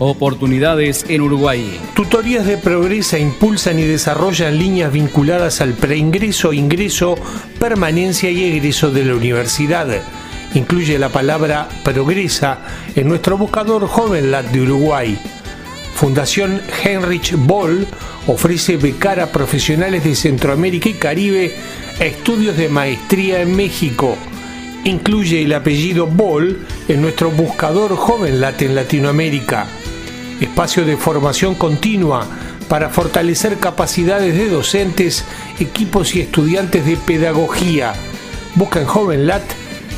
Oportunidades en Uruguay. Tutorías de Progresa impulsan y desarrollan líneas vinculadas al preingreso, ingreso, permanencia y egreso de la universidad. Incluye la palabra Progresa en nuestro buscador JovenLat de Uruguay. Fundación Heinrich Boll ofrece becar a profesionales de Centroamérica y Caribe estudios de maestría en México. Incluye el apellido Boll en nuestro buscador JovenLat en Latinoamérica espacio de formación continua para fortalecer capacidades de docentes, equipos y estudiantes de pedagogía. Busca en JovenLat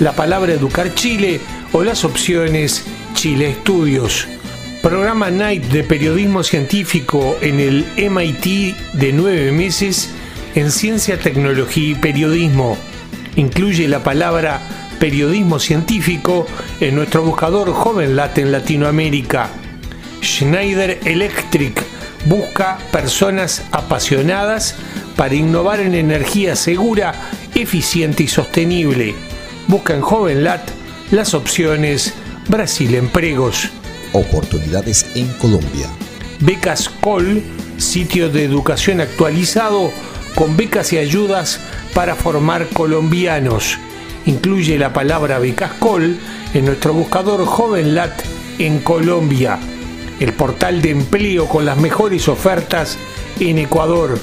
la palabra Educar Chile o las opciones Chile Estudios. Programa Night de periodismo científico en el MIT de nueve meses en ciencia, tecnología y periodismo. Incluye la palabra periodismo científico en nuestro buscador JovenLat en Latinoamérica. Schneider Electric busca personas apasionadas para innovar en energía segura, eficiente y sostenible. Busca en JovenLat las opciones Brasil Empregos. Oportunidades en Colombia. Becas Col, sitio de educación actualizado con becas y ayudas para formar colombianos. Incluye la palabra Becas Col en nuestro buscador JovenLat en Colombia el portal de empleo con las mejores ofertas en Ecuador.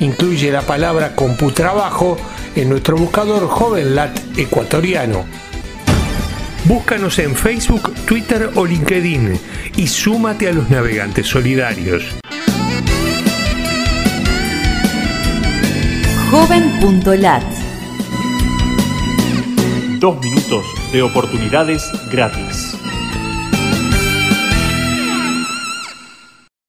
Incluye la palabra computrabajo en nuestro buscador JovenLat ecuatoriano. Búscanos en Facebook, Twitter o LinkedIn y súmate a los navegantes solidarios. Joven.lat Dos minutos de oportunidades gratis.